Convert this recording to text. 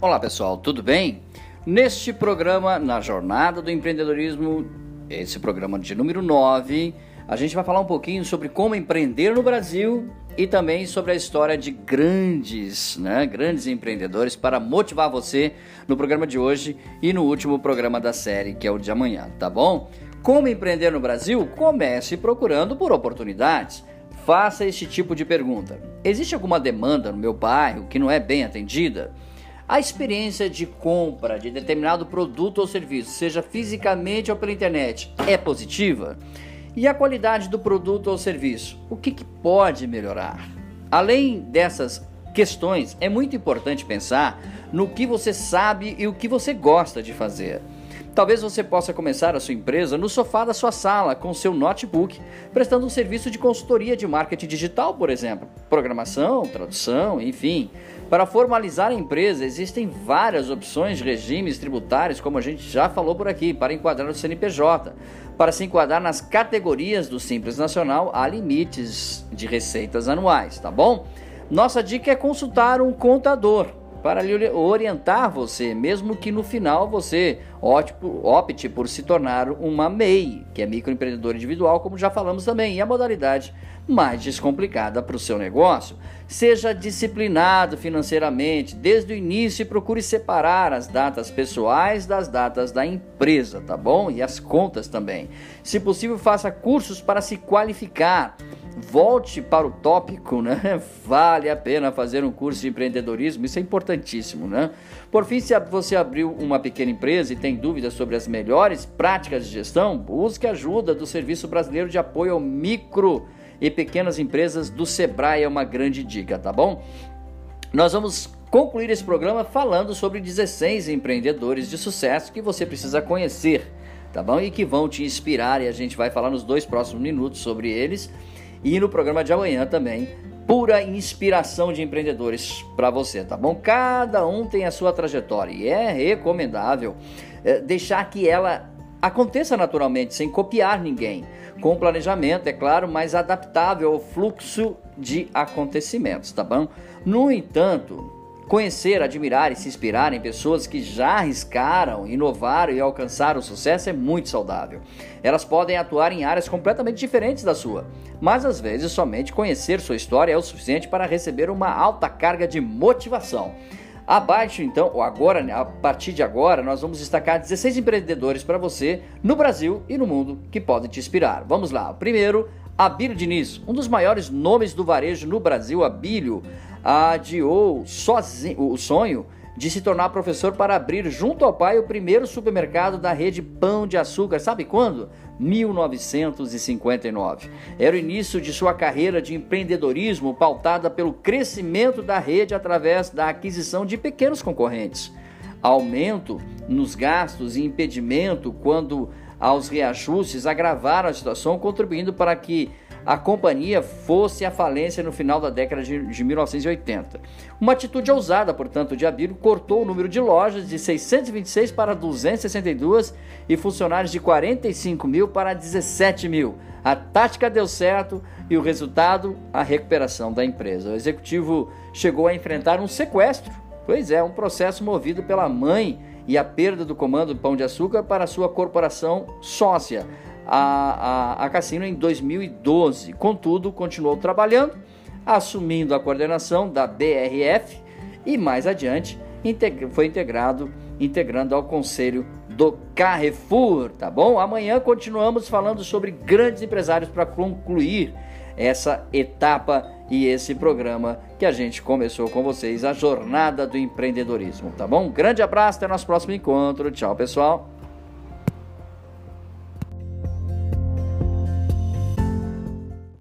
Olá pessoal, tudo bem? Neste programa, na Jornada do Empreendedorismo, esse programa de número 9, a gente vai falar um pouquinho sobre como empreender no Brasil e também sobre a história de grandes, né, grandes empreendedores para motivar você no programa de hoje e no último programa da série, que é o de amanhã, tá bom? Como empreender no Brasil? Comece procurando por oportunidades. Faça este tipo de pergunta: Existe alguma demanda no meu bairro que não é bem atendida? A experiência de compra de determinado produto ou serviço, seja fisicamente ou pela internet, é positiva? E a qualidade do produto ou serviço? O que, que pode melhorar? Além dessas questões, é muito importante pensar no que você sabe e o que você gosta de fazer. Talvez você possa começar a sua empresa no sofá da sua sala com seu notebook, prestando um serviço de consultoria de marketing digital, por exemplo, programação, tradução, enfim. Para formalizar a empresa, existem várias opções de regimes tributários, como a gente já falou por aqui, para enquadrar o CNPJ. Para se enquadrar nas categorias do Simples Nacional, há limites de receitas anuais, tá bom? Nossa dica é consultar um contador para lhe orientar você, mesmo que no final você opte por se tornar uma MEI, que é microempreendedor individual, como já falamos também, e a modalidade mais descomplicada para o seu negócio. Seja disciplinado financeiramente desde o início e procure separar as datas pessoais das datas da empresa, tá bom? E as contas também. Se possível, faça cursos para se qualificar volte para o tópico, né? Vale a pena fazer um curso de empreendedorismo, isso é importantíssimo, né? Por fim, se você abriu uma pequena empresa e tem dúvidas sobre as melhores práticas de gestão, busque ajuda do Serviço Brasileiro de Apoio ao Micro e Pequenas Empresas do Sebrae, é uma grande dica, tá bom? Nós vamos concluir esse programa falando sobre 16 empreendedores de sucesso que você precisa conhecer, tá bom? E que vão te inspirar e a gente vai falar nos dois próximos minutos sobre eles e no programa de amanhã também, pura inspiração de empreendedores para você, tá bom? Cada um tem a sua trajetória e é recomendável é, deixar que ela aconteça naturalmente, sem copiar ninguém, com planejamento, é claro, mas adaptável ao fluxo de acontecimentos, tá bom? No entanto, Conhecer, admirar e se inspirar em pessoas que já arriscaram, inovaram e alcançaram sucesso é muito saudável. Elas podem atuar em áreas completamente diferentes da sua, mas às vezes somente conhecer sua história é o suficiente para receber uma alta carga de motivação. Abaixo, então, ou agora, a partir de agora, nós vamos destacar 16 empreendedores para você no Brasil e no mundo que podem te inspirar. Vamos lá. Primeiro, Abílio Diniz, um dos maiores nomes do varejo no Brasil. Abílio adiou sozinho, o sonho de se tornar professor para abrir junto ao pai o primeiro supermercado da rede Pão de Açúcar. Sabe quando? 1959. Era o início de sua carreira de empreendedorismo pautada pelo crescimento da rede através da aquisição de pequenos concorrentes. Aumento nos gastos e impedimento quando aos reajustes agravaram a situação, contribuindo para que a companhia fosse à falência no final da década de, de 1980. Uma atitude ousada, portanto, de Abílio cortou o número de lojas de 626 para 262 e funcionários de 45 mil para 17 mil. A tática deu certo e o resultado, a recuperação da empresa. O executivo chegou a enfrentar um sequestro. Pois é, um processo movido pela mãe e a perda do comando do Pão de Açúcar para sua corporação sócia a, a, a Cassino em 2012. Contudo, continuou trabalhando, assumindo a coordenação da BRF e mais adiante foi integrado integrando ao conselho do Carrefour, tá bom? Amanhã continuamos falando sobre grandes empresários para concluir essa etapa e esse programa que a gente começou com vocês, a jornada do empreendedorismo, tá bom? Grande abraço, até nosso próximo encontro. Tchau, pessoal.